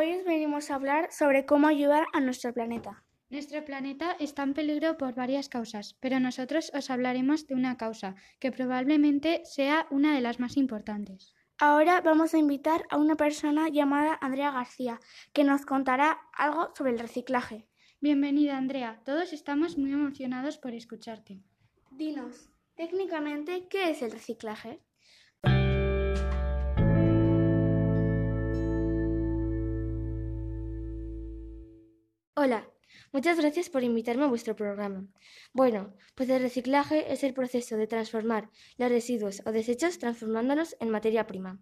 Hoy os venimos a hablar sobre cómo ayudar a nuestro planeta. Nuestro planeta está en peligro por varias causas, pero nosotros os hablaremos de una causa que probablemente sea una de las más importantes. Ahora vamos a invitar a una persona llamada Andrea García, que nos contará algo sobre el reciclaje. Bienvenida, Andrea. Todos estamos muy emocionados por escucharte. Dinos, técnicamente, ¿qué es el reciclaje? Hola, muchas gracias por invitarme a vuestro programa. Bueno, pues el reciclaje es el proceso de transformar los residuos o desechos transformándolos en materia prima.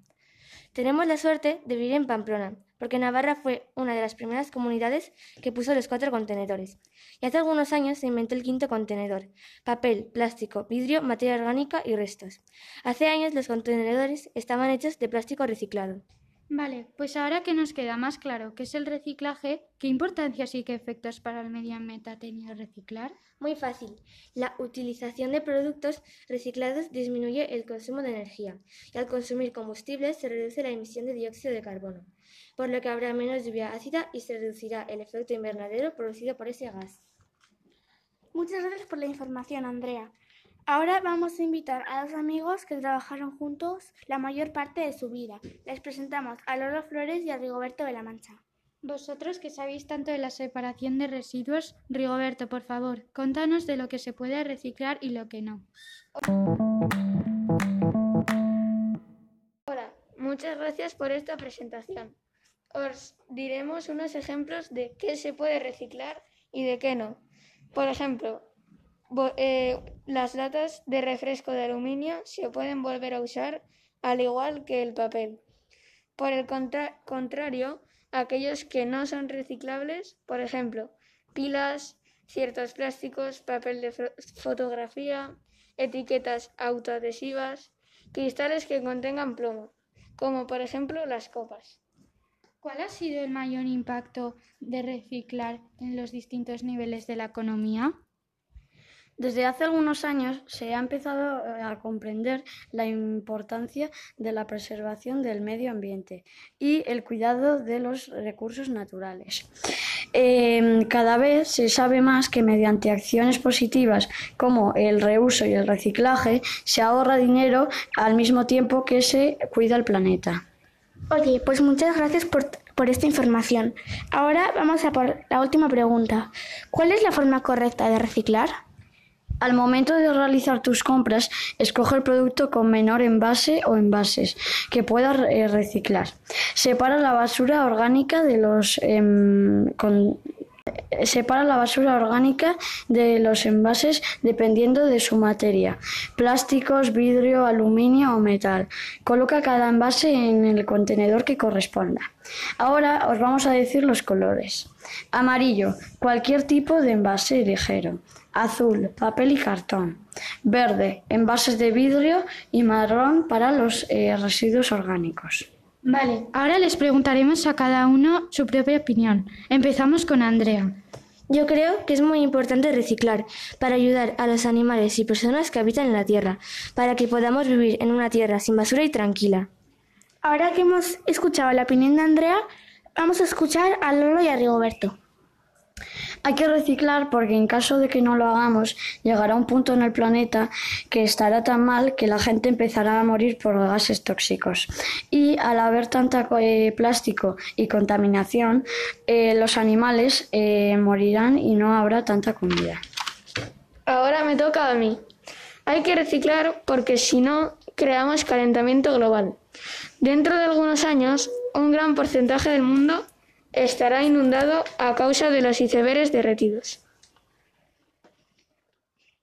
Tenemos la suerte de vivir en Pamplona, porque Navarra fue una de las primeras comunidades que puso los cuatro contenedores. Y hace algunos años se inventó el quinto contenedor, papel, plástico, vidrio, materia orgánica y restos. Hace años los contenedores estaban hechos de plástico reciclado. Vale, pues ahora que nos queda más claro qué es el reciclaje, ¿qué importancia y qué efectos para el medio ambiente ha tenido reciclar? Muy fácil. La utilización de productos reciclados disminuye el consumo de energía y al consumir combustibles se reduce la emisión de dióxido de carbono, por lo que habrá menos lluvia ácida y se reducirá el efecto invernadero producido por ese gas. Muchas gracias por la información, Andrea. Ahora vamos a invitar a dos amigos que trabajaron juntos la mayor parte de su vida. Les presentamos a Lolo Flores y a Rigoberto de la Mancha. Vosotros que sabéis tanto de la separación de residuos, Rigoberto, por favor, contanos de lo que se puede reciclar y lo que no. Hola, muchas gracias por esta presentación. Os diremos unos ejemplos de qué se puede reciclar y de qué no. Por ejemplo, eh, las latas de refresco de aluminio se pueden volver a usar al igual que el papel. Por el contrario, aquellos que no son reciclables, por ejemplo, pilas, ciertos plásticos, papel de fotografía, etiquetas autoadhesivas, cristales que contengan plomo, como por ejemplo las copas. ¿Cuál ha sido el mayor impacto de reciclar en los distintos niveles de la economía? Desde hace algunos años se ha empezado eh, a comprender la importancia de la preservación del medio ambiente y el cuidado de los recursos naturales. Em, cada vez se sabe más que mediante acciones positivas como el reuso y el reciclaje se ahorra dinero al mismo tiempo que se cuida el planeta. Oye, pues muchas gracias por, por esta información. Ahora vamos a por la última pregunta. ¿Cuál es la forma correcta de reciclar? Al momento de realizar tus compras, escoge el producto con menor envase o envases que puedas eh, reciclar. Separa la basura orgánica de los em, Separa la basura orgánica de los envases dependiendo de su materia, plásticos, vidrio, aluminio o metal. Coloca cada envase en el contenedor que corresponda. Ahora os vamos a decir los colores. Amarillo, cualquier tipo de envase ligero. Azul, papel y cartón. Verde, envases de vidrio y marrón para los eh, residuos orgánicos. Vale, ahora les preguntaremos a cada uno su propia opinión. Empezamos con Andrea. Yo creo que es muy importante reciclar para ayudar a los animales y personas que habitan en la Tierra, para que podamos vivir en una Tierra sin basura y tranquila. Ahora que hemos escuchado la opinión de Andrea, vamos a escuchar a Lolo y a Rigoberto. Hay que reciclar porque en caso de que no lo hagamos, llegará un punto en el planeta que estará tan mal que la gente empezará a morir por gases tóxicos. Y al haber tanta eh, plástico y contaminación, eh, los animales eh, morirán y no habrá tanta comida. Ahora me toca a mí. Hay que reciclar porque si no, creamos calentamiento global. Dentro de algunos años, un gran porcentaje del mundo estará inundado a causa de los icebergs derretidos.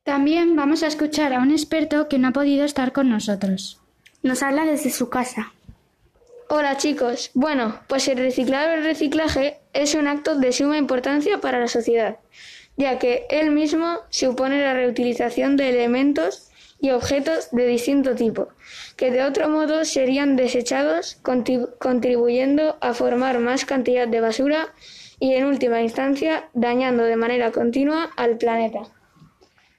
También vamos a escuchar a un experto que no ha podido estar con nosotros. Nos habla desde su casa. Hola chicos. Bueno, pues el reciclado o el reciclaje es un acto de suma importancia para la sociedad, ya que él mismo supone la reutilización de elementos y objetos de distinto tipo, que de otro modo serían desechados, contribuyendo a formar más cantidad de basura y, en última instancia, dañando de manera continua al planeta.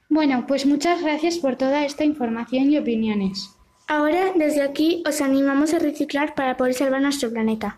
Bueno, pues muchas gracias por toda esta información y opiniones. Ahora, desde aquí, os animamos a reciclar para poder salvar nuestro planeta.